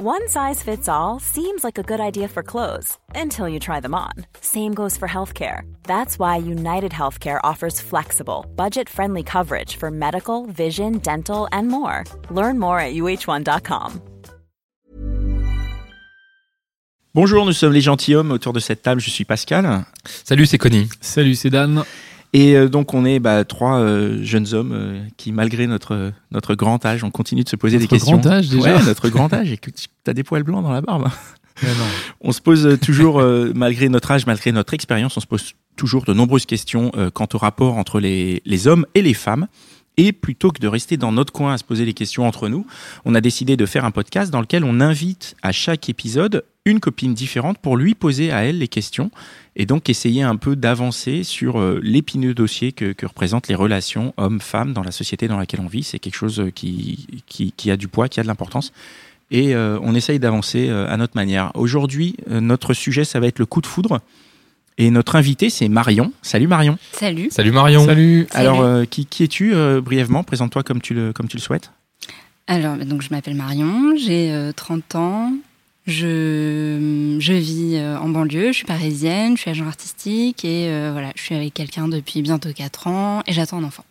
One size fits all seems like a good idea for clothes until you try them on. Same goes for healthcare. That's why United Healthcare offers flexible, budget friendly coverage for medical, vision, dental, and more. Learn more at uh1.com. Bonjour, nous sommes les gentilshommes. Autour de cette table, je suis Pascal. Salut, c'est Connie. Salut, c'est Dan. Et euh, donc, on est bah, trois euh, jeunes hommes euh, qui, malgré notre, notre grand âge, on continue de se poser Notre des questions. grand âge, déjà Ouais, notre grand âge. Et que tu as des poils blancs dans la barbe. Mais non. On se pose euh, toujours, euh, malgré notre âge, malgré notre expérience, on se pose toujours de nombreuses questions euh, quant au rapport entre les, les hommes et les femmes. Et plutôt que de rester dans notre coin à se poser les questions entre nous, on a décidé de faire un podcast dans lequel on invite à chaque épisode une copine différente pour lui poser à elle les questions et donc essayer un peu d'avancer sur euh, l'épineux dossier que, représentent les relations hommes-femmes dans la société dans laquelle on vit. C'est quelque chose euh, qui, qui, a du poids, qui a de l'importance. Et euh, on essaye d'avancer à notre manière. Aujourd'hui, notre sujet, ça va être le coup de foudre. Et notre invité, c'est Marion. Salut Marion. Salut. Salut Marion. Salut. Alors, euh, qui, qui es-tu euh, brièvement? Présente-toi comme tu le, comme tu le souhaites. Alors, donc je m'appelle Marion, j'ai euh, 30 ans, je, je vis euh, en banlieue, je suis parisienne, je suis agent artistique et euh, voilà, je suis avec quelqu'un depuis bientôt 4 ans et j'attends un enfant.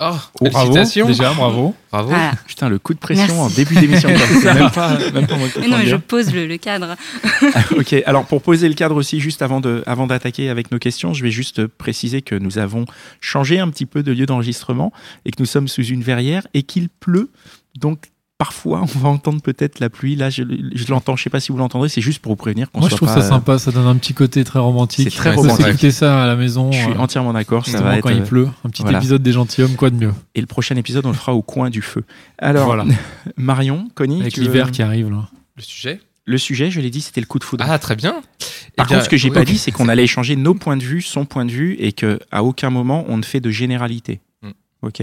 Oh, Bravo. félicitations. Déjà, bravo. Bravo. Voilà. Putain, le coup de pression Merci. en début d'émission. même pas, même pas moi Mais non, mais je pose le, le cadre. ok, alors pour poser le cadre aussi, juste avant de, avant d'attaquer avec nos questions, je vais juste préciser que nous avons changé un petit peu de lieu d'enregistrement et que nous sommes sous une verrière et qu'il pleut. Donc parfois, on va entendre peut-être la pluie. Là, je, je l'entends. Je sais pas si vous l'entendrez. C'est juste pour vous prévenir qu'on Moi, je trouve pas, ça sympa. Ça donne un petit côté très romantique. C'est très On peut romantique. s'écouter ça à la maison. Je suis euh, entièrement d'accord. Ça justement va être. quand il pleut. Un petit voilà. épisode des gentilshommes, quoi de mieux. Et le prochain épisode, on le fera au coin du feu. Alors, Voilà. Marion, Connie, Avec veux- l'hiver qui arrive là. Le sujet? Le sujet, je l'ai dit, c'était le coup de foudre. Ah, très bien. Par Eh bien, contre, ce que j'ai oui, pas dit, c'est qu'on allait échanger nos points de vue, son point de vue, et que à aucun moment on ne fait de généralité. Mm. Ok?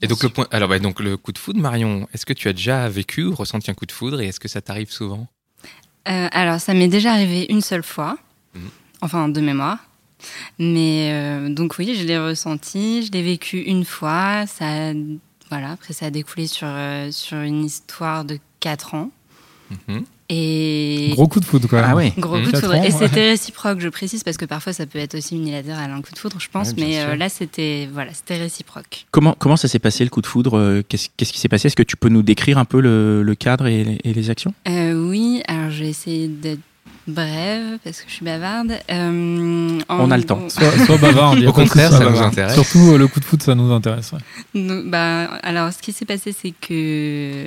Et donc le point. Alors, bah, donc le coup de foudre, Marion. Est-ce que tu as déjà vécu ou ressenti un coup de foudre et est-ce que ça t'arrive souvent? Euh, alors, ça m'est déjà arrivé une seule fois, Mhm. enfin de mémoire. Mais euh, donc oui, je l'ai ressenti, je l'ai vécu une fois. Ça, voilà, après ça a découlé sur, euh, sur une histoire de 4 ans. Et Gros coup de foudre, quoi. Ah ouais. Gros Mmh. coup de foudre. Et c'était réciproque, je précise, parce que parfois ça peut être aussi unilatéral, un coup de foudre, je pense. Ouais, mais euh, là, c'était voilà, c'était réciproque. Comment comment ça s'est passé le coup de foudre euh, Qu'est-ce qui s'est passé? Est-ce que tu peux nous décrire un peu le, le cadre et, les- et les actions? Euh, oui, alors je vais essayer d'être brève, parce que je suis bavarde. Euh, On a le temps. gros- Sois, sois bavard. dis Au contraire, ça nous intéresse. Surtout le coup de foudre, ça nous intéresse. ouais. Donc, bah, alors, ce qui s'est passé, c'est que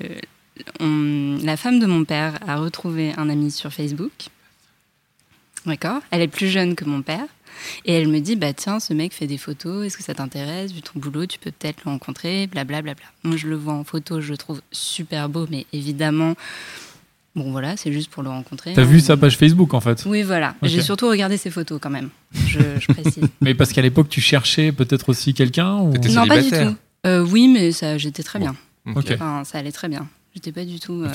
on- la femme de mon père a retrouvé un ami sur Facebook. D'accord? Elle est plus jeune que mon père. Et elle me dit, bah tiens, ce mec fait des photos, est-ce que ça t'intéresse? Vu ton boulot, tu peux peut-être le rencontrer, blablabla. Moi, je le vois en photo, je le trouve super beau, mais évidemment, bon voilà, c'est juste pour le rencontrer. T'as hein. vu sa page Facebook, en fait? Oui, voilà. J'ai surtout regardé ses photos quand même, je, je précise. Mais parce qu'à l'époque, tu cherchais peut-être aussi quelqu'un ou... Non, pas du tout. Euh, oui, mais ça, j'étais très bien. Ok. Enfin, ça allait très bien. J'étais pas du tout. euh.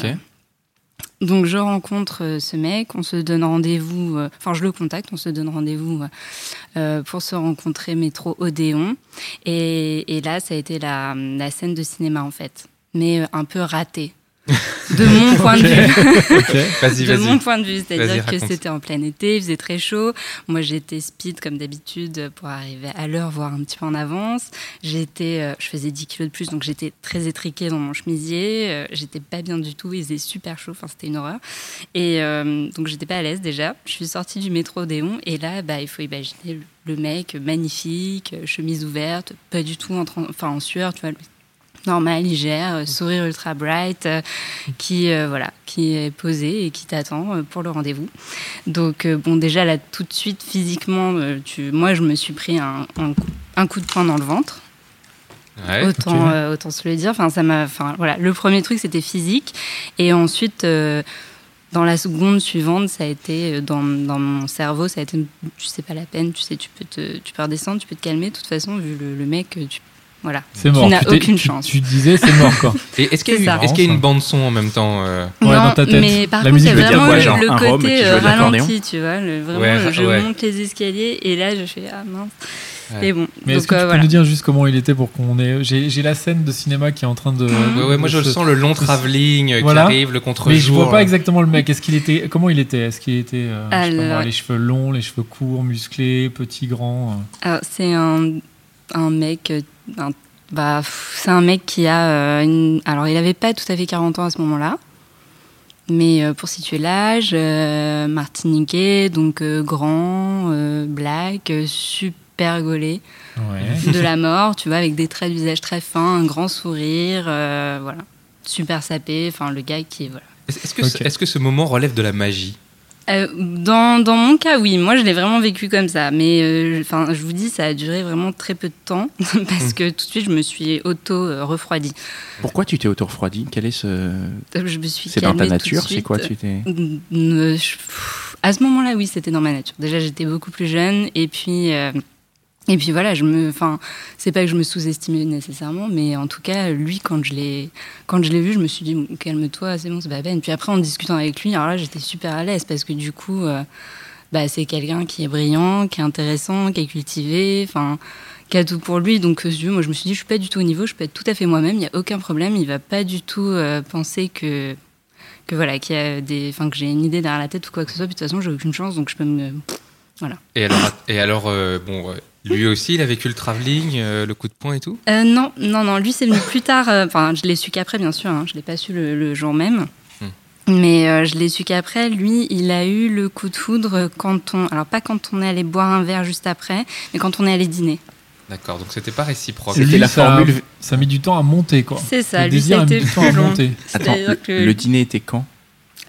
Donc, je rencontre euh, ce mec, on se donne rendez-vous. euh, Enfin, je le contacte, on se donne rendez-vous euh, pour se rencontrer métro Odéon. Et, et là, ça a été la, la scène de cinéma, en fait. Mais un peu ratée. De mon point de vue. De mon point de vue, c'est-à-dire que c'était en plein été, il faisait très chaud. Moi, j'étais speed comme d'habitude pour arriver à l'heure, voire un petit peu en avance. J'étais, euh, je faisais 10 kilos de plus, donc j'étais très étriquée dans mon chemisier. Euh, j'étais pas bien du tout, il faisait super chaud, enfin c'était une horreur. Et euh, donc j'étais pas à l'aise déjà. Je suis sortie du métro Odéon et là, bah, il faut imaginer le, mec magnifique, chemise ouverte, pas du tout en, train- enfin, en sueur, tu vois. Le- Normal, il gère, euh, sourire ultra bright, euh, qui euh, voilà, qui est posé et qui t'attend pour le rendez-vous. Donc bon, déjà là tout de suite physiquement, tu, moi je me suis pris un, un, coup- un coup de poing dans le ventre. Ouais. autant, euh, se le dire. Enfin, ça m'a, enfin, voilà. Le premier truc, c'était physique. Et ensuite, euh, dans la seconde suivante, ça a été dans, dans mon cerveau, ça a été, tu sais pas la peine, tu sais, tu peux te, tu peux redescendre, tu peux te calmer. De toute façon, vu le, le mec, tu, voilà. C'est mort. Tu n'as aucune chance. Tu disais, c'est mort, quoi. Et est-ce qu'il y a, y une bande son en même temps euh, Ouais, non, dans ta tête. mais par La contre, il y musique a veut dire vraiment le, côté euh, ralenti, tu vois. le- vraiment, Ouais, je ouais. monte les escaliers et là, je fais ah mince. Ouais. Et bon, Mais est-ce que tu euh, peux voilà. nous dire juste comment il était pour qu'on ait. J'ai la scène de cinéma qui est en train de. Ouais, ouais, moi je le se- sens le long travelling Voilà. qui arrive, le contre-jour. Mais je vois pas exactement le mec. Est-ce qu'il était comment il était? Est-ce qu'il était euh, je sais pas moi, Alors- les cheveux longs, les cheveux courts, musclés, petit, grand euh? Alors, c'est un, un mec. Un- bah, c'est un mec qui a. euh, une- alors, il avait pas tout à fait 40 ans à ce moment-là. Mais euh, pour situer l'âge, euh, martiniquais, donc euh, grand, euh, black, super gaulé, Ouais. de la mort, tu vois, avec des traits de visage très fins, un grand sourire, euh, voilà. Super sapé, enfin, le gars qui. Voilà. Est-ce que, Ok. ce- est-ce que ce moment relève de la magie? Euh, dans, dans mon cas, oui. Moi, je l'ai vraiment vécu comme ça. Mais euh, enfin, je vous dis, ça a duré vraiment très peu de temps parce que tout de suite, je me suis auto-refroidie. Pourquoi tu t'es auto-refroidi Quel est ce... Je me suis C'est dans ta nature? C'est quoi tu t'es... Euh, je- À ce moment-là, oui, c'était dans ma nature. Déjà, j'étais beaucoup plus jeune. Et puis. Et puis voilà, je me, enfin, c'est pas que je me sous-estimais nécessairement, mais en tout cas, lui, quand je l'ai, quand je l'ai vu, je me suis dit, calme-toi, c'est bon, c'est pas la peine. Puis après, en discutant avec lui, alors là, j'étais super à l'aise parce que du coup, euh, bah, c'est quelqu'un qui est brillant, qui est intéressant, qui est cultivé, enfin, qui a tout pour lui. Donc, euh, moi, je me suis dit, je suis pas du tout au niveau, je peux être tout à fait moi-même, il y a aucun problème. Il va pas du tout euh, penser que que voilà, qu'il y a des, enfin, que j'ai une idée derrière la tête ou quoi que ce soit. Puis de toute façon, j'ai aucune chance, donc je peux me. Et alors, et alors bon, euh, lui aussi, il a vécu le travelling, euh, le coup de poing et tout Euh, non, non, non. Lui, c'est venu plus tard. euh, Enfin, je l'ai su qu'après, bien sûr. Hein, je l'ai pas su le, le jour même. Hmm. Mais euh, je l'ai su qu'après, lui, il a eu le coup de foudre quand on. Alors, pas quand on est allé boire un verre juste après, mais quand on est allé dîner. D'accord, donc c'était pas réciproque. C'était la ça, formule- Ça a mis du temps à monter quoi. C'est ça, Le lui, désir ça a a mis du temps à monter. Attends, le, que le dîner était quand?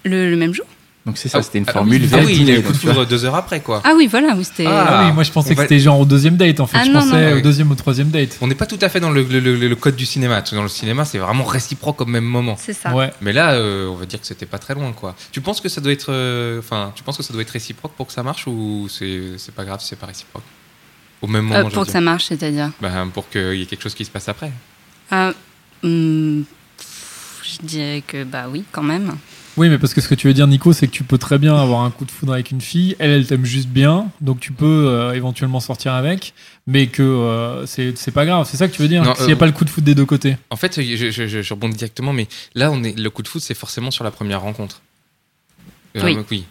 Le, le même jour. Donc c'est ça, Ah, c'était une ah, formule Ah vers oui, il a dîner, eu coup de foudre deux heures après, quoi. Ah oui, voilà, oui, c'était. Ah. Ah oui, moi je pensais que va- c'était genre au deuxième date en fait. Ah je non, pensais non. au deuxième ou troisième date. On n'est pas tout à fait dans le, le- le- le code du cinéma. Dans le cinéma, c'est vraiment réciproque au même moment. C'est ça. Ouais. Mais là, euh, on va dire que c'était pas très loin, quoi. Tu penses que ça doit être, euh, enfin, tu penses que ça doit être réciproque pour que ça marche ou c'est c'est pas grave si c'est pas réciproque? Au même moment, Euh, pour que dire. ça marche, c'est-à-dire? Ben, pour qu'il y ait quelque chose qui se passe après. Hum, pff, je dirais que bah oui, quand même. Oui, mais parce que ce que tu veux dire, Nico, c'est que tu peux très bien avoir un coup de foudre avec une fille. Elle, elle t'aime juste bien, donc tu peux euh, éventuellement sortir avec, mais que euh, c'est c'est pas grave. C'est ça que tu veux dire S'il n'y a euh, pas le coup de foudre des deux côtés. En fait, je, je- je- je rebondis directement, mais là, on est, le coup de foot, c'est forcément sur la première rencontre. Euh, Oui. oui.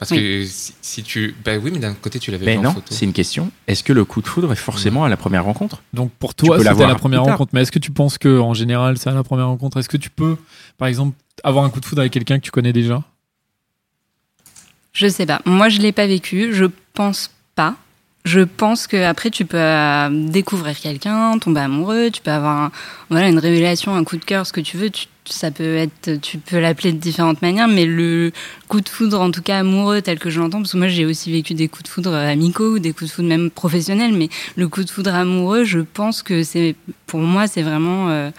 Parce Oui. que si, si tu. Bah oui, mais d'un côté, tu l'avais Mais vu en non, photo. c'est une question. Est-ce que le coup de foudre est forcément à la première rencontre? Donc pour toi, c'était l'avoir la première rencontre. Mais est-ce que tu penses que en général, c'est à la première rencontre? Est-ce que tu peux, par exemple, avoir un coup de foudre avec quelqu'un que tu connais déjà? Je sais pas. Moi, je l'ai pas vécu. Je pense pas. Je pense que après, tu peux euh, découvrir quelqu'un, tomber amoureux. Tu peux avoir voilà une révélation, un coup de cœur, ce que tu veux. Tu, ça peut être, tu peux l'appeler de différentes manières, mais le coup de foudre, en tout cas amoureux, tel que je l'entends, parce que moi j'ai aussi vécu des coups de foudre amicaux ou des coups de foudre même professionnels, mais le coup de foudre amoureux, je pense que c'est, pour moi, c'est vraiment, euh,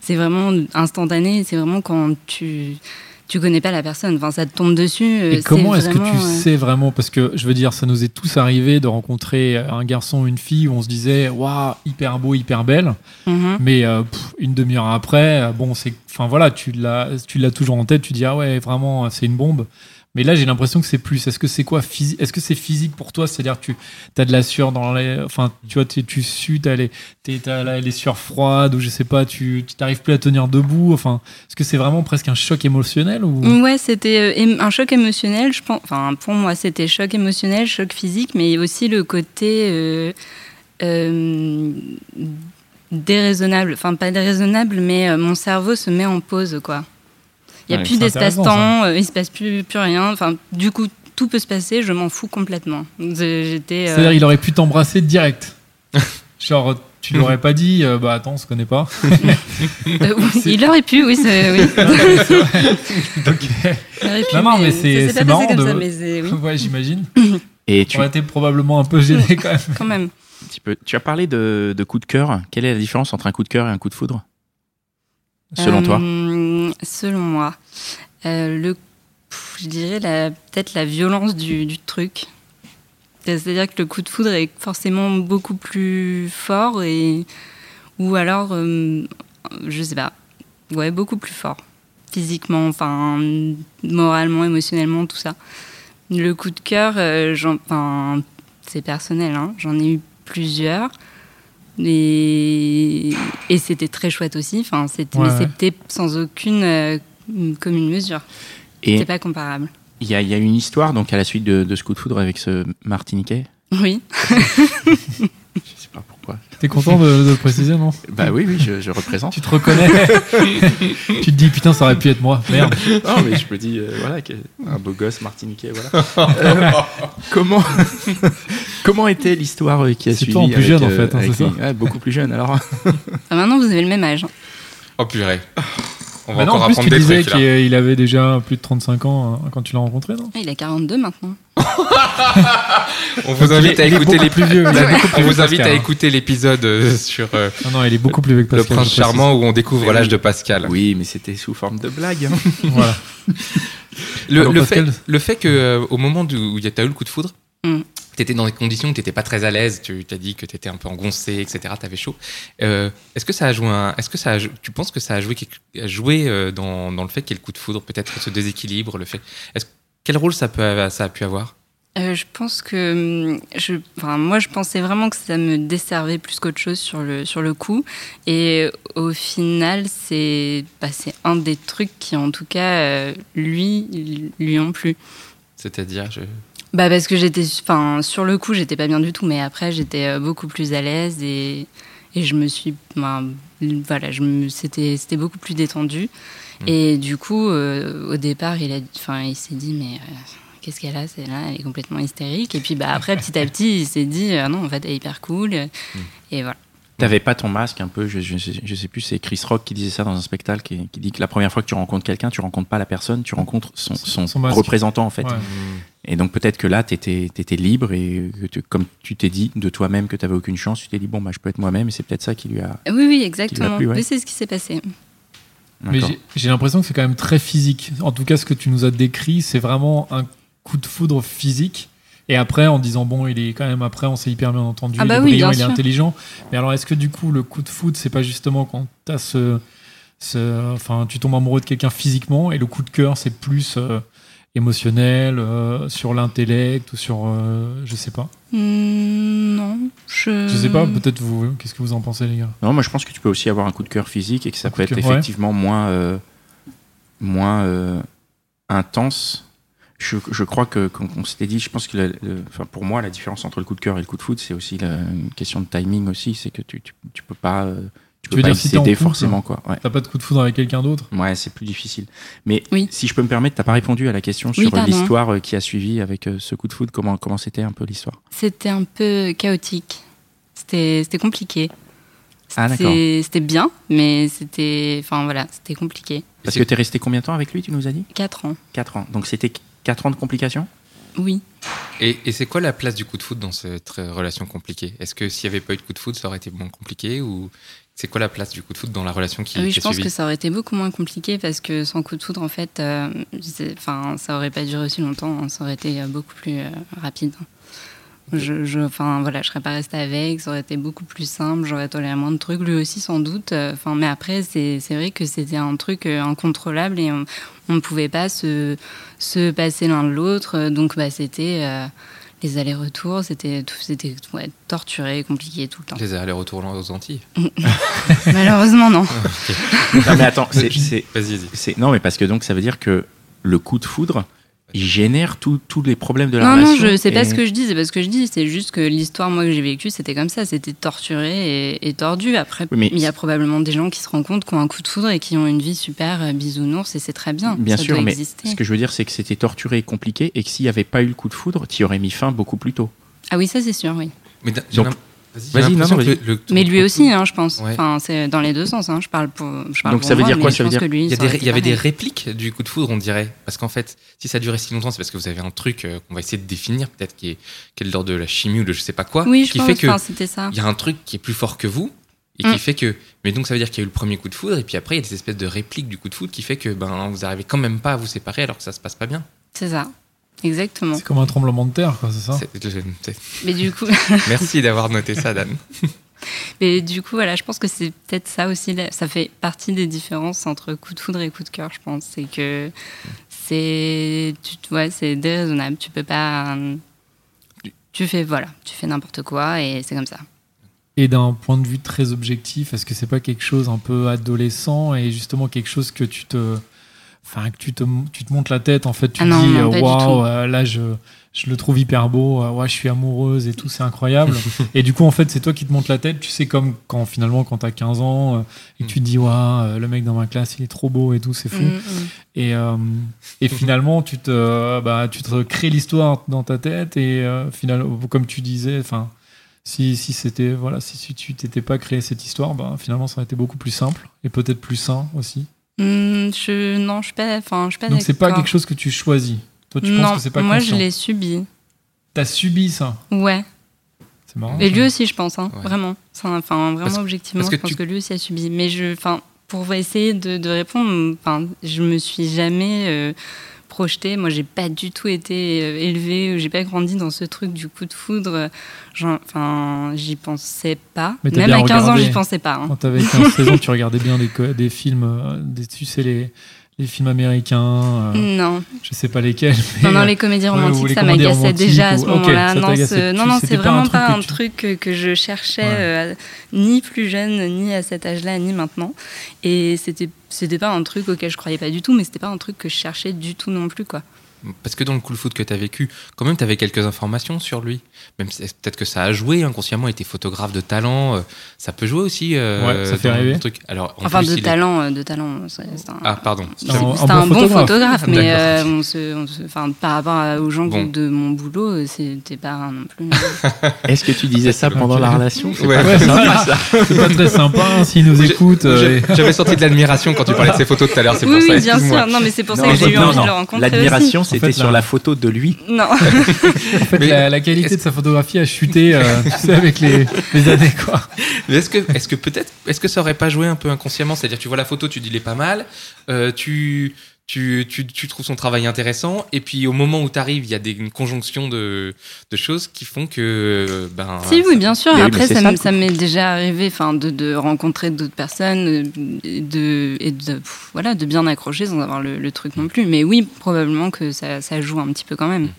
c'est vraiment instantané. C'est vraiment quand tu tu connais pas la personne. Enfin, ça te tombe dessus. euh, Et comment est-ce que tu vraiment, euh, sais vraiment? Parce que je veux dire, ça nous est tous arrivé de rencontrer un garçon ou une fille où on se disait, waouh, hyper beau, hyper belle. mhm. Mais euh, pff, une demi-heure après, euh, bon, c'est, enfin voilà, tu l'as, tu l'as toujours en tête. Tu dis ah ouais, vraiment, c'est une bombe. Mais là, j'ai l'impression que c'est plus. Est-ce que c'est quoi Est-ce que c'est physique pour toi? C'est-à-dire, tu as de la sueur dans les. Enfin, tu vois, tu, tu sues, t'as les, sueurs froides ou je sais pas, tu t'arrives plus à tenir debout. Enfin, est-ce que c'est vraiment presque un choc émotionnel ou? Ouais, c'était euh, un choc émotionnel. Je pense, enfin, pour moi, c'était choc émotionnel, choc physique, mais aussi le côté euh, euh, déraisonnable. Enfin, pas déraisonnable, mais mon cerveau se met en pause, quoi. Il n'y a Ouais, plus d'espace-temps, euh, il se passe plus, plus rien. Enfin, du coup, tout peut se passer, je m'en fous complètement. J'étais. euh, C'est-à-dire, il aurait pu t'embrasser direct. Genre, tu l'aurais pas dit, euh, bah attends, on se connaît pas. euh, oui, il aurait pu, oui. c'est- oui. Pu, Non, non, mais ça c'est- marrant comme de- ça, mais c'est- oui, ouais, j'imagine. Et Tu aurais été probablement un peu gêné quand même. quand même. un petit peu- tu as parlé de, de coup de cœur. Quelle est la différence entre un coup de cœur et un coup de foudre? Selon toi? Euh, Selon moi, euh, le, je dirais peut-être la violence du, truc. C'est-à-dire que le coup de foudre est forcément beaucoup plus fort et ou alors, euh, je sais pas, ouais, beaucoup plus fort, physiquement, enfin, moralement, émotionnellement, tout ça. Le coup de cœur, euh, c'est personnel, hein, j'en ai eu plusieurs. Et, et c'était très chouette aussi. Enfin, c'était, Ouais, mais ouais. c'était sans aucune euh, commune mesure. Et C'était pas comparable. il y y a une histoire donc à la suite de, de ce coup de foudre avec ce Martiniquais? Oui. Je sais pas pourquoi. T'es content de, de le préciser, non? Bah oui, oui, je, je représente. Tu te reconnais Tu te dis, putain, ça aurait pu être moi. Merde. Non, mais je me dis, euh, voilà, un beau gosse martiniquais, voilà. Euh, comment, comment était l'histoire qui a C'est suivi toi en plus avec, jeune, en euh, fait, hein, c'est ça? Ouais, beaucoup plus jeune. Alors, Enfin, maintenant, vous avez le même âge. Oh purée. On va Bah non, encore en plus, apprendre tu des disais qu'il avait déjà plus de 35 ans hein, quand tu l'as rencontré, non? Ah, il a 42 maintenant. On vous il invite à il écouter les plus vieux, il On vous invite à hein. écouter l'épisode euh, sur euh, Non, non, il est beaucoup plus vieux que le prince charmant où on découvre l'âge de Pascal. oui, mais c'était sous forme de blague. hein. Voilà. Le, Alors, le fait, le fait que euh, au moment où tu as eu le coup de foudre, Mm. tu étais dans des conditions où tu n'étais pas très à l'aise, tu t'as dit que tu étais un peu engoncé, etc. Tu avais chaud. Euh, est-ce que ça a joué un, est-ce que ça a, tu penses que ça a joué, quelque- a joué euh, dans, dans le fait qu'il y ait le coup de foudre, peut-être ce déséquilibre, le fait, est-ce, quel rôle ça, peut, ça a pu avoir? Euh, je pense que je, enfin, moi je pensais vraiment que ça me desservait plus qu'autre chose sur le sur le coup. Et au final c'est bah, un des trucs qui en tout cas euh, lui lui ont plu. C'est-à-dire, je... Bah parce que j'étais enfin sur le coup j'étais pas bien du tout mais après j'étais euh, beaucoup plus à l'aise et et je me suis ben, voilà c'était beaucoup plus détendu Mm. et du coup euh, au départ il a enfin il s'est dit mais euh, qu'est-ce qu'elle a c'est là elle est complètement hystérique et puis bah après petit à petit il s'est dit ah non en fait elle est hyper cool et voilà T'avais pas ton masque un peu, je, je, sais- je sais plus, c'est Chris Rock qui disait ça dans un spectacle, qui, qui dit que la première fois que tu rencontres quelqu'un, tu rencontres pas la personne, tu rencontres son, son, Son masque. représentant en fait. Ouais. Et donc peut-être que là, tu étais, libre et tu- comme tu t'es dit de toi-même que tu n'avais aucune chance, tu t'es dit, bon, bah, je peux être moi-même et c'est peut-être ça qui lui a... oui oui exactement plu, ouais. oui c'est ce qui s'est passé Mais j'ai- j'ai l'impression que c'est quand même très physique. En tout cas, ce que tu nous as décrit, c'est vraiment un coup de foudre physique. Et après, en disant, bon, il est quand même, après, on s'est hyper bien entendu, Ah il bah est oui, brillant, il est sûr. intelligent. Mais alors, est-ce que du coup, le coup de foudre, c'est pas justement quand t'as ce, ce- Enfin, tu tombes amoureux de quelqu'un physiquement, et le coup de cœur, c'est plus euh, émotionnel, euh, sur l'intellect, ou sur. euh, je sais pas. Hmm, non je Je sais pas, peut-être vous, qu'est-ce que vous en pensez, les gars? Non, moi je pense que tu peux aussi avoir un coup de cœur physique et que ça Un peut être cœur, ouais. effectivement moins, euh, moins euh, intense. Je, je crois que, comme on s'était dit, je pense que la- le- enfin, pour moi, la différence entre le coup de cœur et le coup de foot, c'est aussi la, une question de timing aussi. C'est que tu, tu, tu peux pas, euh, tu veux pas dire si t'es forcément. Quoi. Ouais. T'as pas de coup de foudre avec quelqu'un d'autre? Ouais, c'est plus difficile. Mais Oui. si je peux me permettre, t'as pas répondu à la question Oui, sur l'histoire euh, qui a suivi avec euh, ce coup de foot. Comment comment c'était un peu l'histoire? C'était un peu chaotique. C'était c'était compliqué. Ah, d'accord. C'était bien, mais c'était enfin voilà, c'était compliqué. Parce que t'es resté combien de temps avec lui Tu nous as dit? Quatre ans. 4 ans. Donc c'était 4 ans de complications? Oui. Et, et c'est quoi la place du coup de foot dans cette relation compliquée? Est-ce que s'il n'y avait pas eu de coup de foot, ça aurait été moins compliqué ou c'est quoi la place du coup de foot dans la relation qui, Ah oui, je pense suivi que ça aurait été beaucoup moins compliqué parce que sans coup de foudre, en fait, euh, ça aurait pas duré aussi longtemps. hein. Ça aurait été euh, beaucoup plus euh, rapide. Je, je- enfin voilà, je serais pas restée avec. Ça aurait été beaucoup plus simple. J'aurais toléré moins de trucs. Lui aussi, sans doute. Enfin, mais après, c'est vrai que c'était un truc incontrôlable et on ne pouvait pas se se passer l'un de l'autre. Donc, bah, c'était euh, les allers-retours. C'était tout- c'était ouais, torturé, compliqué tout le temps. Les allers-retours aux Antilles. Malheureusement, non. Non mais attends, c'est- c'est Vas-y, vas-y. C'est- Non, mais parce que donc ça veut dire que le coup de foudre, il génère tous les problèmes de la Non, non, relation. je sais pas et- ce que je dis, c'est pas ce que je dis, c'est juste que l'histoire, moi, que j'ai vécue, c'était comme ça, c'était torturé et, et tordu. Après, Oui, mais- il y a probablement des gens qui se rendent compte, qui ont un coup de foudre et qui ont une vie super euh, bisounours et c'est très bien. Bien ça sûr, doit mais exister. ce que je veux dire, c'est que c'était torturé et compliqué, et que s'il n'y avait pas eu le coup de foudre, tu y aurais mis fin beaucoup plus tôt. Ah oui, ça c'est sûr, oui. Mais Donc- vas-y, Vas-y, non, le- le- Mais lui aussi, hein, je pense. Ouais. Enfin, c'est dans les deux sens. Hein. Je parle pour. Je parle Donc pour ça veut moi, dire quoi Ça je veut dire- Il y, avait des répliques du coup de foudre, on dirait. Parce qu'en fait, si ça durait si longtemps, c'est parce que vous avez un truc euh, qu'on va essayer de définir, peut-être qui est, qui est de l'ordre de la chimie ou de je sais pas quoi, Oui, je qui pense. fait que enfin, c'était ça. il y a un truc qui est plus fort que vous et Mm. qui fait que. Mais donc ça veut dire qu'il y a eu le premier coup de foudre et puis après il y a des espèces de répliques du coup de foudre qui fait que ben vous arrivez quand même pas à vous séparer alors que ça se passe pas bien. C'est ça. Exactement. C'est comme un tremblement de terre, quoi, c'est ça C'est- je- c'est- Mais du coup, Merci d'avoir noté ça, Dan. mais du coup, voilà, je pense que c'est peut-être ça aussi. Ça fait partie des différences entre coup de foudre et coup de cœur, je pense. C'est que c'est, tu, ouais, c'est déraisonnable. Tu peux pas. tu fais voilà, tu fais n'importe quoi et c'est comme ça. Et d'un point de vue très objectif, est-ce que c'est pas quelque chose un peu adolescent et justement quelque chose que tu te, enfin que tu te, tu te montes la tête en fait, tu Ah te non, dis euh, waouh, euh, là je, je le trouve hyper beau, euh, ouais je suis amoureuse et tout, c'est incroyable. et du coup en fait c'est toi qui te montes la tête, tu sais comme quand finalement quand t'as 15 ans et que tu te dis waouh le mec dans ma classe il est trop beau et tout, c'est fou. Mm, mm. Et, euh, et finalement, tu te, bah, tu te crées l'histoire dans ta tête et euh, finalement, comme tu disais, enfin, si, si c'était voilà, si, si tu t'étais pas créé cette histoire, bah, finalement, ça aurait été beaucoup plus simple et peut-être plus sain aussi. Mm, je non, je suis pas, enfin, je suis pas Donc c'est pas quelque chose que tu choisis. Toi, tu non, penses que c'est pas moi conscient. je l'ai subi. T'as subi ça. Ouais. C'est marrant. Et ça. lui aussi, je pense, hein, Ouais. vraiment. Enfin, vraiment Parce- objectivement, parce que je pense tu- que lui aussi a subi. Mais je, enfin, pour essayer de, de répondre, enfin, je me suis jamais euh, projetée. Moi, j'ai pas du tout été euh, élevée, j'ai pas grandi dans ce truc du coup de foudre. Enfin, j'y pensais pas. Mais Même à 15 ans, j'y pensais pas. hein. Quand t'avais 15 16 ans, tu regardais bien des, des films, euh, des, tu sais, les, les films américains, euh, Non, je sais pas lesquels. mais, non, non, euh, les comédies ouais, ou romantiques, ça comédies m'agaçait déjà à ce ou- moment-là. non, ce- non, c'est pas un vraiment truc pas que un truc que, que je cherchais, Ouais. euh, ni plus jeune, ni à cet âge-là, ni maintenant. Et c'était, c'était pas un truc auquel je croyais pas du tout, mais c'était pas un truc que je cherchais du tout non plus, quoi. Parce que dans le cool foot que tu as vécu, quand même, tu avais quelques informations sur lui. Même si- peut-être que ça a joué inconsciemment, il était photographe de talent. euh, ça peut jouer aussi. euh, Ouais, ça fait rêver. Truc. Alors, en Enfin, plus, de est- talent, euh, de talent. c'est- un- Ah, pardon. C'est Un- un c'est bon un, bon photographe. photographe, mais euh, on se, on se- enfin, par rapport aux gens Bon. de mon boulot, euh, c'était pas non plus. Est-ce que tu disais ça pendant la relation C'est Ouais. pas Ouais, très c'est sympa, ça. ça. C'est pas très sympa hein, s'ils nous écoutent. euh, J'ai- J'avais senti de l'admiration quand tu parlais de ces photos tout à l'heure. C'est oui, pour ça. oui, bien sûr. Non, mais c'est pour ça que j'ai eu envie de le rencontrer. L'admiration, c'était fait, sur la photo de lui. Non. En fait, Mais la, la qualité de sa photographie a chuté, euh, tu sais, avec les, les années, quoi. Mais Est-ce que, est-ce que peut-être, est-ce que ça aurait pas joué un peu inconsciemment? C'est-à-dire, tu vois la photo, tu dis il est pas mal, euh, tu, tu, tu, tu trouves son travail intéressant, et puis au moment où tu arrives, il y a des, une conjonction de, de choses qui font que, ben. Si, oui, bien sûr. Après, ça, m'est déjà arrivé enfin, de, de rencontrer d'autres personnes euh, et de, et de, pff, voilà, de bien accrocher sans avoir le, le truc non plus. Mais oui, probablement que ça, ça joue un petit peu quand même.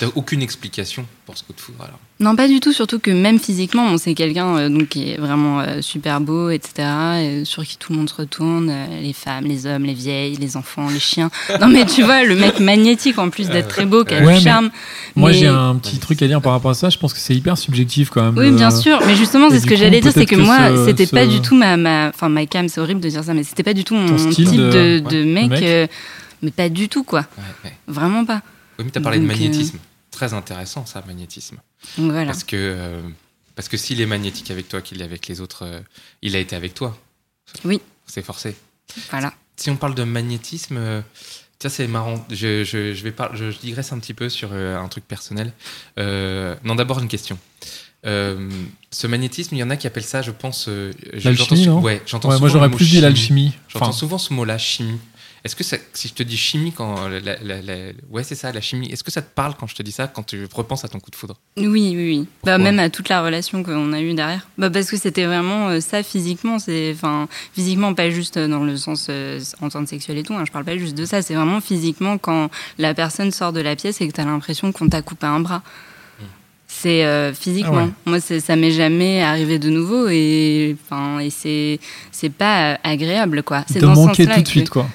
T'as aucune explication pour ce coup de foudre alors. Non, pas du tout, surtout que même physiquement, bon, c'est quelqu'un euh, donc qui est vraiment euh, super beau, etc., et sur qui tout le monde se retourne, euh, les femmes, les hommes, les vieilles, les enfants, les chiens. Non, mais tu vois, le mec magnétique en plus d'être très beau, qui a Ouais, du mais charme. Moi, Mais- j'ai un petit truc à dire par rapport à ça. Je pense que c'est hyper subjectif, quand même. Oui, bien Euh, sûr, mais justement, c'est ce que coup, j'allais dire, c'est que, que moi, ce- c'était pas du tout ma, ma, enfin, ma cam, c'est horrible de dire ça, mais c'était pas du tout mon type de- de, ouais, de de mec, mec. euh, mais pas du tout, quoi. Ouais, ouais. Vraiment pas. Oui, mais t'as parlé de Donc, euh, magnétisme. Très intéressant, ça, magnétisme. Voilà. Parce que, euh, parce que s'il est magnétique avec toi, qu'il est avec les autres, euh, il a été avec toi. Oui. C'est forcé. Voilà. Si on parle de magnétisme, euh, tiens, c'est marrant. Je, je, je vais par- je, je digresse un petit peu sur euh, un truc personnel. Euh, non, d'abord une question. Euh, ce magnétisme, il y en a qui appellent ça, je pense. euh, L'alchimie, j'entends- non? Ouais, j'entends Ouais, souvent moi, j'aurais mot plus dit chimie. l'alchimie. J'entends Enfin, souvent ce mot-là, chimie. Est-ce que ça, si je te dis chimie, quand la, la- la- la- ouais, c'est ça, la chimie. Est-ce que ça te parle quand je te dis ça, quand tu repenses à ton coup de foudre? Oui, oui, oui. Bah, même à toute la relation qu'on a eue derrière. Bah, parce que c'était vraiment euh, ça physiquement. C'est, enfin, physiquement, pas juste dans le sens euh, entente sexuelle et tout. Hein, je parle pas juste de ça. C'est vraiment physiquement quand la personne sort de la pièce et que tu as l'impression qu'on t'a coupé un bras. C'est euh, physiquement. Ah ouais. Moi, c'est- ça m'est jamais arrivé de nouveau et, enfin, et c'est, c'est pas euh, agréable, quoi. C'est te dans ce manquer sens-là tout de suite, quoi.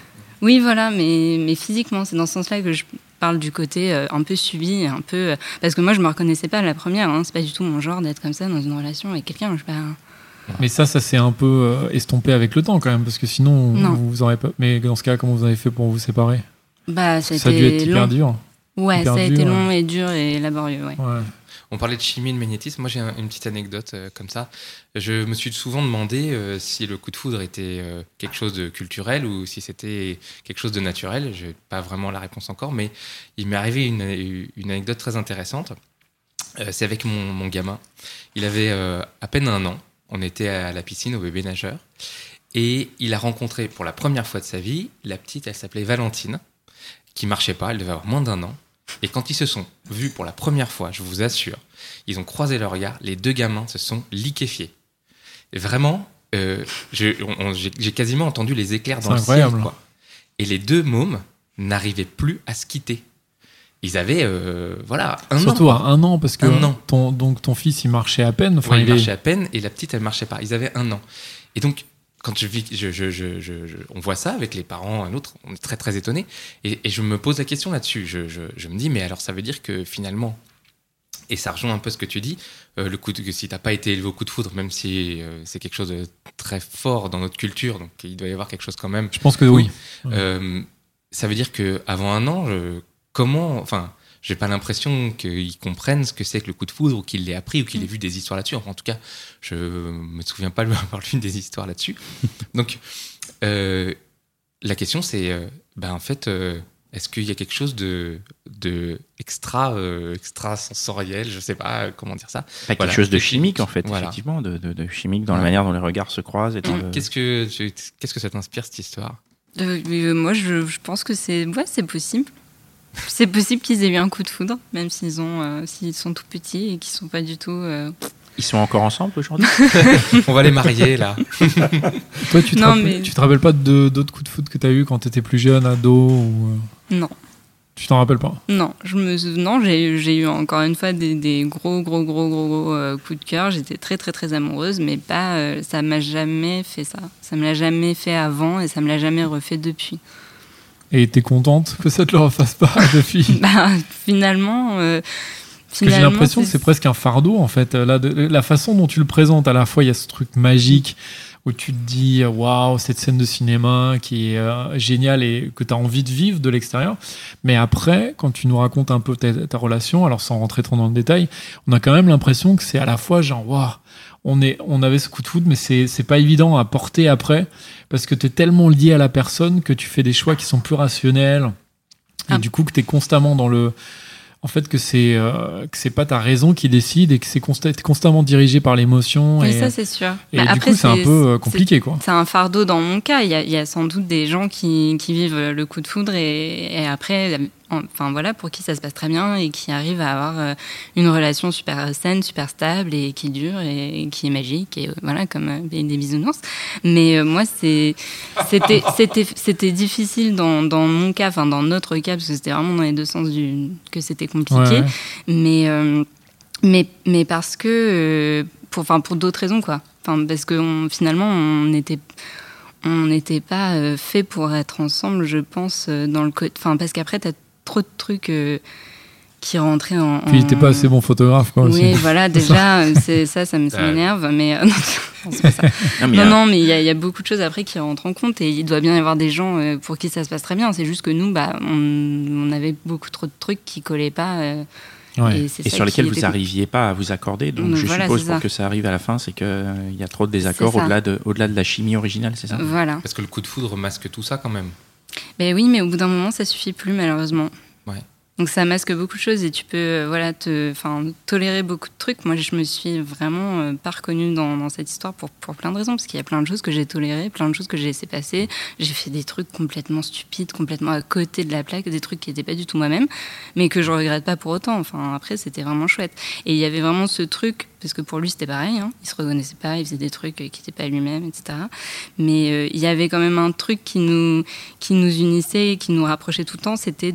Oui, voilà, mais, mais physiquement, c'est dans ce sens-là que je parle du côté euh, un peu subi, un peu. euh, parce que moi, je me reconnaissais pas à la première. Hein, c'est pas du tout mon genre d'être comme ça dans une relation avec quelqu'un. Je sais pas. Mais ça, ça s'est un peu euh, estompé avec le temps, quand même, parce que sinon, Non. vous aurez pas. Mais dans ce cas, comment vous avez fait pour vous séparer? Bah, ça a Ça a dû être été hyper dur. Ouais, ça a été ouais. long et dur et laborieux. Ouais. Ouais. On parlait de chimie et de magnétisme. Moi, j'ai un- une petite anecdote euh, comme ça. Je me suis souvent demandé euh, si le coup de foudre était euh, quelque chose de culturel ou si c'était quelque chose de naturel. Je n'ai pas vraiment la réponse encore, mais il m'est arrivé une, une anecdote très intéressante. Euh, C'est avec mon, mon gamin. Il avait euh, à peine un an. On était à la piscine au bébé nageur. Et il a rencontré pour la première fois de sa vie la petite, elle s'appelait Valentine, qui marchait pas, elle devait avoir moins d'un an. Et quand ils se sont vus pour la première fois, je vous assure, ils ont croisé leur regard, les deux gamins se sont liquéfiés. Et vraiment, euh, j'ai quasiment entendu les éclairs dans le incroyable. ciel. Quoi. Et les deux mômes n'arrivaient plus à se quitter. ils avaient, euh, voilà, un Surtout an. à un an, parce que Un an. Ton, donc, ton fils, il marchait à peine. Enfin, Ouais, il il est- marchait à peine et la petite, elle marchait pas. Ils avaient un an. Et donc, quand je vis, je, je, je, je- je- on voit ça avec les parents, un autre, on est très très étonné. Et, et je me pose la question là-dessus. Je, me dis, mais alors ça veut dire que finalement, et ça rejoint un peu ce que tu dis, euh, le coup de, que si t'as pas été élevé au coup de foudre, même si euh, c'est quelque chose de très fort dans notre culture, donc il doit y avoir quelque chose quand même. Je pense que oui. Euh, ça veut dire que avant un an, comment, enfin, j'ai pas l'impression qu'ils comprennent ce que c'est que le coup de foudre ou qu'ils l'aient appris ou qu'ils aient vu des histoires là-dessus. Enfin, en tout cas, je me souviens pas lui avoir lu des histoires là-dessus. Donc, euh, la question c'est, euh, ben en fait, euh, est-ce qu'il y a quelque chose de, de extra, euh, extra sensoriel, je sais pas comment dire ça? Voilà. quelque chose de chimique en fait, Voilà. effectivement, de, de- de chimique dans la manière dont les regards se croisent. Et le- Qu'est-ce que, qu'est-ce que ça t'inspire cette histoire? Euh, euh, moi, je, je pense que c'est ouais, c'est possible. C'est possible qu'ils aient eu un coup de foudre, même s'ils ont euh, s'ils sont tout petits et qu'ils sont pas du tout. euh, Ils sont encore ensemble aujourd'hui? On va les marier là. Toi, tu te, Non, rappelles, mais- tu te rappelles pas de- d'autres coups de foot que tu as eu quand tu étais plus jeune, ado ou, euh, Non, Tu t'en rappelles pas? Non, je me non, j'ai eu- j'ai eu encore une fois des, des gros gros gros gros, gros euh, coups de cœur. J'étais très très très amoureuse, mais pas. euh, ça m'a jamais fait ça. Ça me l'a jamais fait avant et ça me l'a jamais refait depuis. Et t'es contente que ça te le refasse pas depuis Bah, finalement. euh, Parce que j'ai l'impression que c'est presque un fardeau en fait. De- la façon dont tu le présentes, à la fois il y a ce truc magique où tu te dis waouh, cette scène de cinéma qui est euh, géniale et que tu as envie de vivre de l'extérieur. Mais après, quand tu nous racontes un peu ta, ta relation, alors sans rentrer trop dans le détail, on a quand même l'impression que c'est à la fois genre waouh, on, est, on avait ce coup de foudre, mais c'est c'est pas évident à porter après parce que tu es tellement lié à la personne que tu fais des choix qui sont plus rationnels. Et Ah. du coup, que tu es constamment dans le. En fait, que c'est euh, que c'est pas ta raison qui décide et que c'est consta- constamment dirigé par l'émotion. Oui, Et, ça c'est sûr. et Bah, du après, coup, c'est un peu euh, compliqué, quoi. C'est un fardeau dans mon cas. Il y a, il y a sans doute des gens qui, qui vivent le coup de foudre et, et après, enfin voilà, pour qui ça se passe très bien et qui arrivent à avoir euh, une relation super saine, super stable et qui dure et, qui est magique et euh, voilà comme euh, des bisounours. Mais moi, c'est c'était c'était c'était difficile dans, dans mon cas, enfin dans notre cas parce que c'était vraiment dans les deux sens du que c'était compliqué. Ouais. Mais, euh, mais, mais parce que. pour, enfin, pour d'autres raisons, quoi. Enfin, parce que on- finalement, on n'était on n'était pas fait pour être ensemble, je pense, dans le. Enfin, parce qu'après, t'as trop de trucs euh, qui rentraient en. Puis il était en- pas assez bon photographe, quoi. Oui, aussi. voilà, déjà, euh, c'est ça, ça me- ça m'énerve. Mais euh, non, c'est pas ça. Non, mais il y Non, a- non, mais il y, a- il y a beaucoup de choses après qui rentrent en compte et il doit bien y avoir des gens euh, pour qui ça se passe très bien. C'est juste que nous, bah, on, on avait beaucoup trop de trucs qui collaient pas. euh, Ouais. et sur lesquels vous n'arriviez pas à vous accorder. Donc Donc je voilà, suppose pour ça. que ça arrive à la fin, c'est qu'il y a trop de désaccords au-delà de, au-delà de la chimie originale, c'est ça? Voilà. Parce que le coup de foudre masque tout ça quand même. Ben oui, mais au bout d'un moment, ça suffit plus, malheureusement. Ouais. Donc ça masque beaucoup de choses et tu peux euh, voilà, te, tolérer beaucoup de trucs. Moi, je me suis vraiment euh, pas reconnue dans, dans cette histoire pour, pour plein de raisons, parce qu'il y a plein de choses que j'ai tolérées, plein de choses que j'ai laissé passer. J'ai fait des trucs complètement stupides, complètement à côté de la plaque, des trucs qui n'étaient pas du tout moi-même, mais que je regrette pas pour autant. Enfin, après, c'était vraiment chouette. Et il y avait vraiment ce truc, parce que pour lui, c'était pareil, hein, il se reconnaissait pas, il faisait des trucs euh, qui n'étaient pas lui-même, etc. Mais euh, il y avait quand même un truc qui nous, qui nous unissait et qui nous rapprochait tout le temps, c'était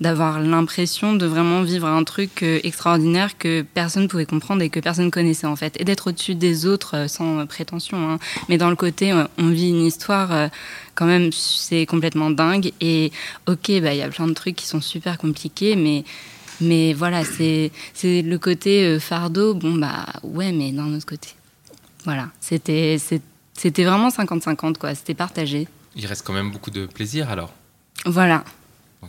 d'avoir l'impression de vraiment vivre un truc euh, extraordinaire que personne pouvait comprendre et que personne connaissait en fait, et d'être au-dessus des autres sans prétention. hein. Mais dans le côté, on vit une histoire. quand même, c'est complètement dingue. Et ok, bah, il y a plein de trucs qui sont super compliqués, mais, mais voilà, c'est le côté euh, fardeau. Bon, bah ouais, mais d'un autre côté. Voilà, c'était vraiment 50-50, quoi. C'était partagé. Il reste quand même beaucoup de plaisir alors. Voilà.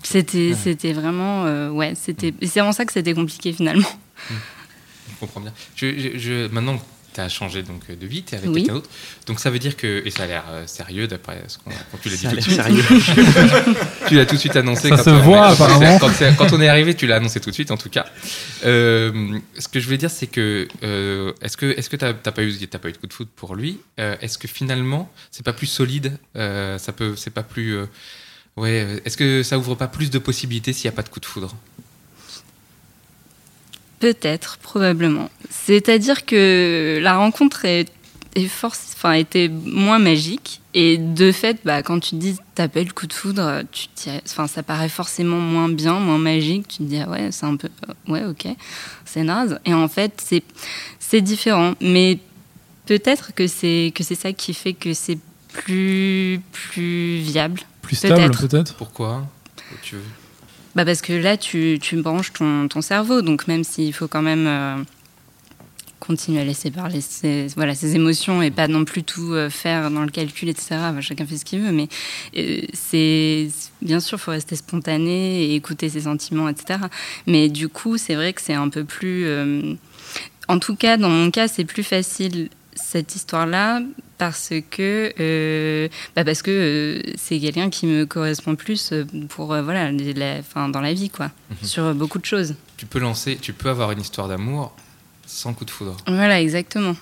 C'était Ouais. c'était vraiment. euh, ouais, c'était. et C'est en ça que c'était compliqué finalement. Je comprends bien. Je, je- je- maintenant, tu as changé donc, de vie, tu es avec Oui. quelqu'un d'autre. Donc ça veut dire que. Et ça a l'air euh, sérieux d'après ce qu'on tu l'as dit Ça a tout de l'air suite. sérieux. tu l'as tout de suite annoncé. Ça quand se on- voit, apparemment. Quand, quand on est arrivé, tu l'as annoncé tout de suite, en tout cas. Euh, ce que je voulais dire, c'est que euh, est-ce que est-ce que t'as pas eu t'as pas eu de coup de foot pour lui? Euh, Est-ce que finalement, c'est pas plus solide? Euh, Ça peut, c'est pas plus. euh, ouais. euh, Est-ce que ça ouvre pas plus de possibilités s'il n'y a pas de coup de foudre? Peut-être, probablement. C'est-à-dire que la rencontre est est force, enfin, était moins magique. Et de fait, bah, quand tu te dis le coup de foudre, tu enfin, ça paraît forcément moins bien, moins magique. Tu te dis ah ouais, c'est un peu, euh, ouais, ok, c'est naze. Et en fait, c'est c'est différent, mais peut-être que c'est que c'est ça qui fait que c'est plus plus viable. Plus stable, Peut-être. Pourquoi? Tu veux? Bah parce que là, tu, tu branches ton, ton cerveau, donc même s'il faut quand même euh, continuer à laisser parler ses, voilà, ses émotions et pas non plus tout euh, faire dans le calcul, etc. Chacun fait ce qu'il veut, mais euh, c'est bien sûr, il faut rester spontané et écouter ses sentiments, etc. Mais du coup, c'est vrai que c'est un peu plus... en tout cas, dans mon cas, c'est plus facile cette histoire-là parce que euh, bah parce que euh, c'est quelqu'un qui me correspond plus euh, pour euh, voilà la- enfin, dans la vie quoi Mhm. sur beaucoup de choses Tu peux lancer, tu peux avoir une histoire d'amour sans coup de foudre. voilà exactement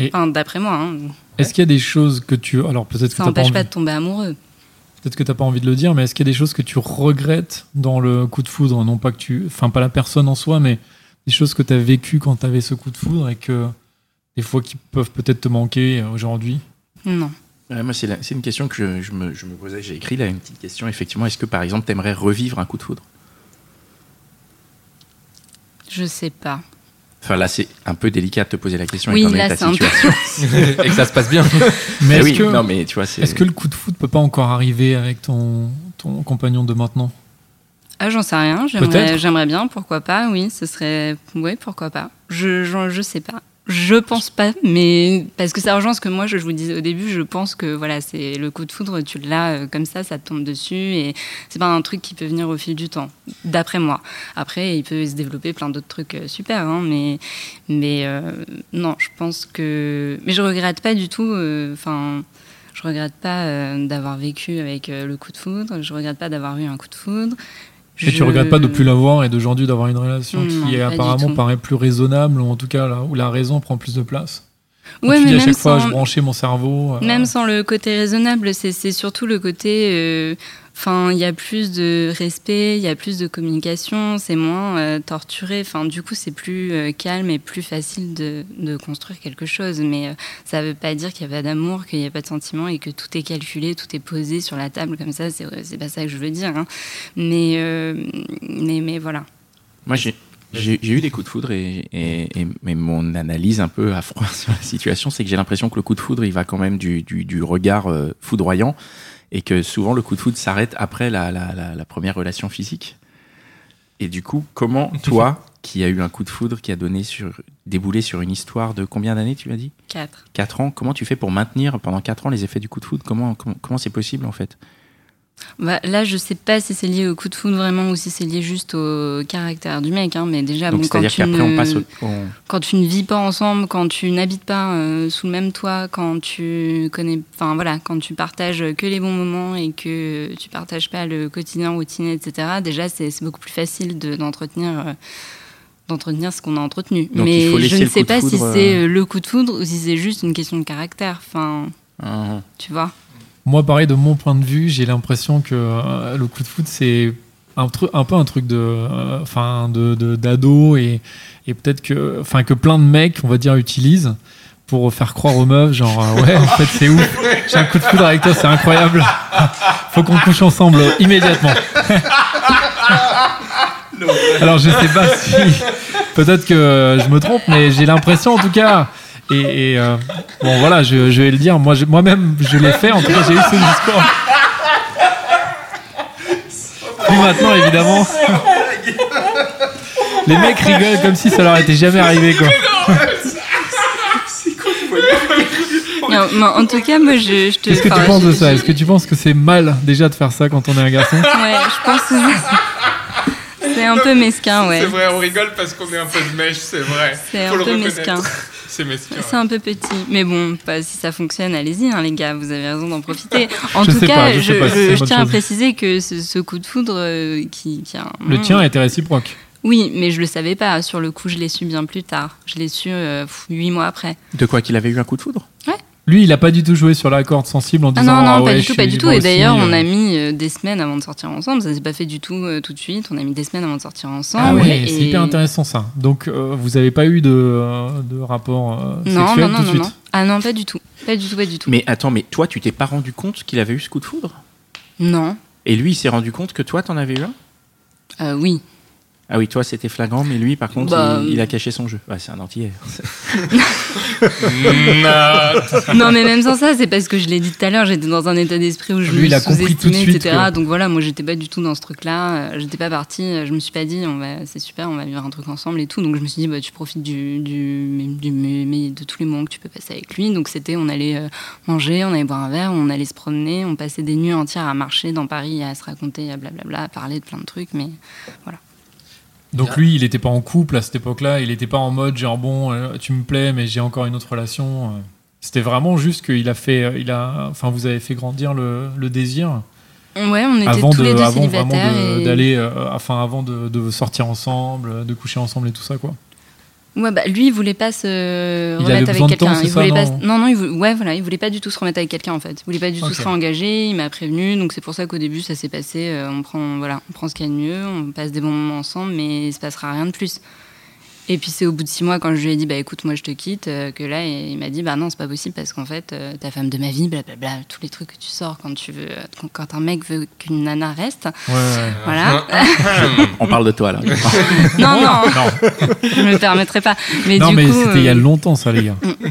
enfin, d'après moi hein. Est-ce qu'il y a des choses que tu. Alors peut-être que ça tu n'as pas, n'empêche envie... pas de tomber amoureux peut-être que t'as pas envie de le dire, mais est-ce qu'il y a des choses que tu regrettes dans le coup de foudre? Non pas que tu. Enfin, pas la personne en soi, mais des choses que tu as vécues quand tu avais ce coup de foudre et que des fois qui peuvent peut-être te manquer euh, aujourd'hui non Ouais, moi, c'est la- c'est une question que je, je me, je me posais. J'ai écrit là une petite question. Effectivement, est-ce que par exemple, tu aimerais revivre un coup de foudre? Je sais pas Enfin, là, c'est un peu délicat de te poser la question Oui, étant donné là, ta c'est un peu- situation. et que ça se passe bien. Mais Eh est-ce oui, que, non, mais tu vois, c'est. est-ce que le coup de foudre peut pas encore arriver avec ton, ton compagnon de maintenant? Ah j'en sais rien j'aimerais bien pourquoi pas oui ce serait ouais pourquoi pas je, je je sais pas je pense pas, mais parce que ça rejoint ce que moi je, vous disais au début. Je pense que voilà, c'est le coup de foudre, tu l'as euh, comme ça, ça te tombe dessus, et c'est pas un truc qui peut venir au fil du temps, d'après moi. Après, il peut se développer plein d'autres trucs euh, super, hein, mais mais euh, non, je pense que, mais je regrette pas du tout. Enfin, je regrette pas d'avoir vécu avec le coup de foudre. Je regrette pas d'avoir eu un coup de foudre. Et tu regrettes pas de plus l'avoir et d'aujourd'hui d'avoir une relation Non, qui est apparemment paraît plus raisonnable ou en tout cas là où la raison prend plus de place. Ouais, tu mais dis à même chaque fois sans- je branchais mon cerveau. euh, Même sans le côté raisonnable, c'est c'est surtout le côté. euh, Enfin, il y a plus de respect, il y a plus de communication, c'est moins euh, torturé. Enfin, du coup, c'est plus euh, calme et plus facile de, construire quelque chose. Mais euh, ça ne veut pas dire qu'il n'y a pas d'amour, qu'il n'y a pas de sentiment et que tout est calculé, tout est posé sur la table comme ça. C'est pas ça que je veux dire. hein. Mais, mais, mais voilà. Moi, j'ai j'ai eu des coups de foudre et, et, et- mais mon analyse un peu à froid sur la situation, c'est que j'ai l'impression que le coup de foudre, il va quand même du, du, du regard euh, foudroyant et que souvent le coup de foudre s'arrête après la, la, la, la première relation physique. Et du coup, comment toi, qui as eu un coup de foudre qui a donné sur, déboulé sur une histoire de combien d'années, tu as dit? 4. 4 ans, comment tu fais pour maintenir pendant 4 ans les effets du coup de foudre? Comment comment comment c'est possible en fait? Bah, là, je sais pas si c'est lié au coup de foudre vraiment ou si c'est lié juste au caractère du mec. Hein, mais déjà, Donc bon, quand tu ne- on passe au... on- quand tu ne vis pas ensemble, quand tu n'habites pas euh, sous le même toit, quand tu connais, enfin voilà, quand tu partages que les bons moments et que tu partages pas le quotidien routinier, etc. Déjà, c'est c'est beaucoup plus facile de- d'entretenir. euh, d'entretenir ce qu'on a entretenu. Donc, Mais je ne sais pas si c'est euh, euh, le coup de foudre ou si c'est juste une question de caractère. Enfin, Ah, tu vois. Moi, pareil, de mon point de vue, j'ai l'impression que euh, le coup de foot, c'est un, un peu un truc de, euh, enfin, de, de- d'ado et, et peut-être que, enfin, que plein de mecs, on va dire, utilisent pour faire croire aux meufs, genre, euh, ouais, en fait, c'est ouf, j'ai un coup de foudre avec toi, c'est incroyable, faut qu'on couche ensemble immédiatement. Alors, je sais pas si, peut-être que je me trompe, mais j'ai l'impression, en tout cas. Et, et, euh, bon, voilà, je, je vais le dire. Moi, je- moi-même, je l'ai fait. En tout cas, j'ai eu ce discours. Puis maintenant, évidemment, les mecs rigolent comme si ça leur était jamais arrivé, quoi. Non, mais en tout cas, moi, je, je te. Qu'est-ce que tu penses de ça? Est-ce que tu penses que c'est mal déjà de faire ça quand on est un garçon? Ouais, je pense que c'est- c'est un peu mesquin, ouais. C'est vrai, on rigole parce qu'on est un peu de mèche, c'est vrai. C'est un peu mesquin. C'est mesquin. C'est un peu petit, mais bon, pas, si ça fonctionne, allez-y, hein, les gars, vous avez raison d'en profiter. En Je tout cas, pas, je si tiens à préciser que ce, ce coup de foudre euh, qui, qui a un Le tien était réciproque. Oui, mais je le savais pas. Sur le coup, je l'ai su bien plus tard. Je l'ai su euh, huit mois après. De quoi qu'il avait eu un coup de foudre? Lui, il a pas du tout joué sur la corde sensible en Ah disant non, non, ah pas du tout, pas du tout. Et d'ailleurs, on euh. a mis euh, des semaines avant de sortir ensemble. Ça s'est pas fait du tout euh, tout de suite. On a mis des semaines avant de sortir ensemble. Ah ouais, Et- c'est hyper intéressant ça. Donc, euh, vous avez pas eu de, euh, de rapport euh, Non, sexuel non, non, tout de non, suite non. Ah non, pas du tout. Pas du tout, pas du tout. Mais attends, mais toi, tu t'es pas rendu compte qu'il avait eu ce coup de foudre? Non. Et lui, il s'est rendu compte que toi, t'en avais eu un? Euh, oui. Ah oui, toi, c'était flagrant, mais lui, par contre, Bah, il, il a caché son jeu. Ouais, c'est un entier. non, mais même sans ça, c'est parce que je l'ai dit tout à l'heure, j'étais dans un état d'esprit où je Lui, me il a compris tout de sous-estimais, suite etc. que- Donc voilà, moi, j'étais pas du tout dans ce truc-là. Euh, J'étais pas partie. euh, Je me suis pas dit, on va, c'est super, on va vivre un truc ensemble et tout. Donc je me suis dit, bah, tu profites du, du, du- mais- mais de tous les moments que tu peux passer avec lui. Donc c'était, on allait euh, manger, on allait boire un verre, on allait se promener, on passait des nuits entières à marcher dans Paris, à se raconter, à blablabla, à parler de plein de trucs. Mais Donc lui, il était pas en couple à cette époque-là, il était pas en mode genre bon, euh, tu me plais, mais j'ai encore une autre relation. euh. C'était vraiment juste qu'il a fait, euh, il a, enfin vous avez fait grandir le, le désir ouais, on était avant tous de, les deux avant célibataires. et- d'aller, euh, enfin avant de, de sortir ensemble, de coucher ensemble et tout ça quoi. Ouais, bah, lui, il voulait pas se Il remettre avec quelqu'un. Il ça, voulait pas. non Non, il voulait... ouais, voilà, il voulait pas du tout se remettre avec quelqu'un en fait. Il voulait pas du tout se réengager. Il m'a prévenu, donc c'est pour ça qu'au début, ça s'est passé. euh, on prend, voilà, on prend ce qu'il y a de mieux, on passe des bons moments ensemble, mais il se passera rien de plus. Et puis c'est au bout de six mois quand je lui ai dit bah écoute moi je te quitte euh, que là il m'a dit bah non c'est pas possible parce qu'en fait euh, ta femme de ma vie blablabla tous les trucs que tu sors quand tu veux euh, quand- quand un mec veut qu'une nana reste Ouais, ouais. voilà On parle de toi, là. non non non, je me permettrai pas mais non du mais c'était il y a longtemps ça les gars. Bien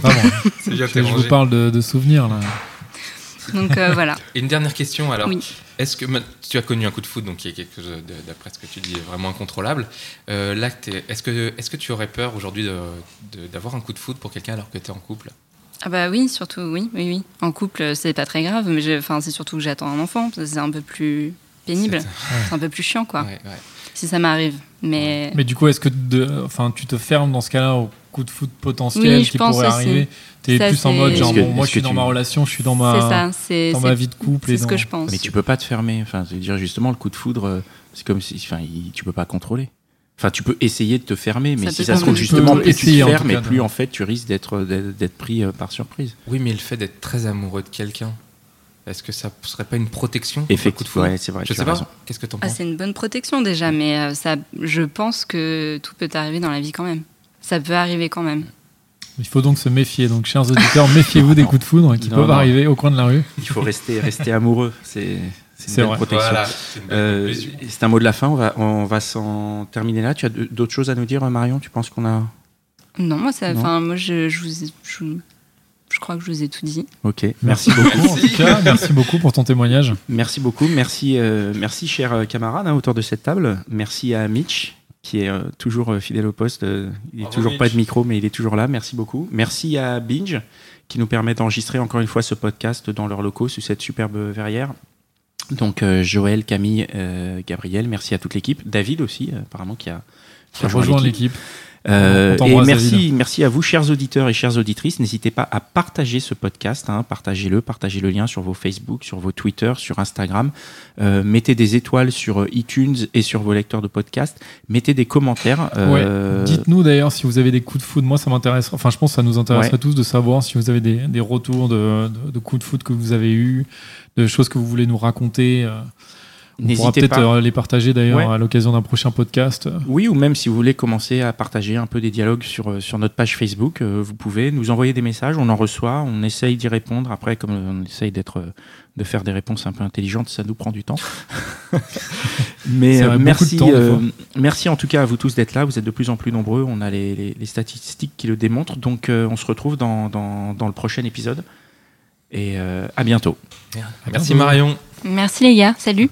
Je, je vous parle de, de souvenirs là. donc euh, voilà Et une dernière question alors. Oui. Est-ce que tu as connu un coup de foot, donc qui est quelque chose, d'après ce que tu dis, vraiment incontrôlable Euh, Là, est-ce que, est que tu aurais peur aujourd'hui de- de- d'avoir un coup de foot pour quelqu'un alors que tu es en couple? Ah bah oui, surtout oui, oui, oui. En couple, c'est pas très grave, mais je- enfin c'est surtout que j'attends un enfant, c'est un peu plus pénible, C'est- un peu plus chiant quoi. Ouais, ouais. Si ça m'arrive, mais Mais du coup, est-ce que de, enfin, tu te fermes dans ce cas-là au coup de foot potentiel Oui, qui pourrait aussi. arriver T'es Ça, plus en mode genre Est-ce que- bon, moi je suis dans tu- ma relation, je suis dans ma ça, dans ma vie de couple et c'est ce dans- que je pense. Mais tu peux pas te fermer. Enfin, c'est dire justement le coup de foudre, euh, c'est comme si, enfin, il- tu peux pas contrôler. Enfin, tu peux essayer de te fermer, mais Ça si ça se trouve justement, Tu plus tu te fermes, et plus en fait tu risques d'être d'être d'être pris euh, par surprise. Oui, mais le fait d'être très amoureux de quelqu'un, est-ce que ça serait pas une protection Effectivement, ouais, c'est vrai. Je tu sais as pas. Qu'est-ce que t'en Ah, penses c'est une bonne protection déjà, mais euh, ça, je pense que tout peut arriver dans la vie quand même. Ça peut arriver quand même. Il faut donc se méfier. Donc, chers auditeurs, méfiez-vous des coups de foudre qui Non, peuvent non. arriver au coin de la rue. Il faut rester rester amoureux. C'est c'est une C'est belle vrai. protection. Voilà, une Euh, un mot de la fin. On va on va s'en terminer là. Tu as d'autres choses à nous dire, Marion? Tu penses qu'on a Non, moi, ça, Non. enfin, moi, je, je vous, ai- je, je crois que je vous ai tout dit. Ok. Merci beaucoup. En tout cas, merci beaucoup pour ton témoignage. Merci beaucoup. Merci, euh, merci, chers camarades hein, autour de cette table. Merci à Mitch, qui est euh, toujours euh, fidèle au poste. Euh, il est Bravo, toujours pas de micro, mais il est toujours là. Merci beaucoup. Merci à Binge, qui nous permet d'enregistrer encore une fois ce podcast dans leurs locaux, sous cette superbe verrière. Donc, euh, Joël, Camille, euh, Gabriel, merci à toute l'équipe. David aussi, apparemment, qui a, qui a rejoint l'équipe. Euh, et merci, merci à vous, chers auditeurs et chères auditrices. N'hésitez pas à partager ce podcast, hein, partagez-le, partagez le lien sur vos Facebook, sur vos Twitter, sur Instagram. Euh, mettez des étoiles sur euh, iTunes et sur vos lecteurs de podcast. Mettez des commentaires. euh, Dites-nous d'ailleurs si vous avez des coups de foudre. Moi, ça m'intéresse. Enfin, je pense que ça nous intéresse Ouais. à tous de savoir si vous avez des, des retours de, de- de coups de foudre que vous avez eus, de choses que vous voulez nous raconter. On pourra N'hésitez peut-être pas. euh, les partager d'ailleurs Ouais. à l'occasion d'un prochain podcast. Oui, ou même si vous voulez commencer à partager un peu des dialogues sur, euh, sur notre page Facebook, euh, vous pouvez nous envoyer des messages, on en reçoit, on essaye d'y répondre. Après, comme on essaye d'être, de faire des réponses un peu intelligentes, ça nous prend du temps. Mais euh, merci, temps, euh, merci en tout cas à vous tous d'être là. Vous êtes de plus en plus nombreux. On a les, les- les statistiques qui le démontrent. Donc, euh, on se retrouve dans, dans, dans le prochain épisode. Et euh, à bientôt. Merci. Marion. Merci les gars, salut.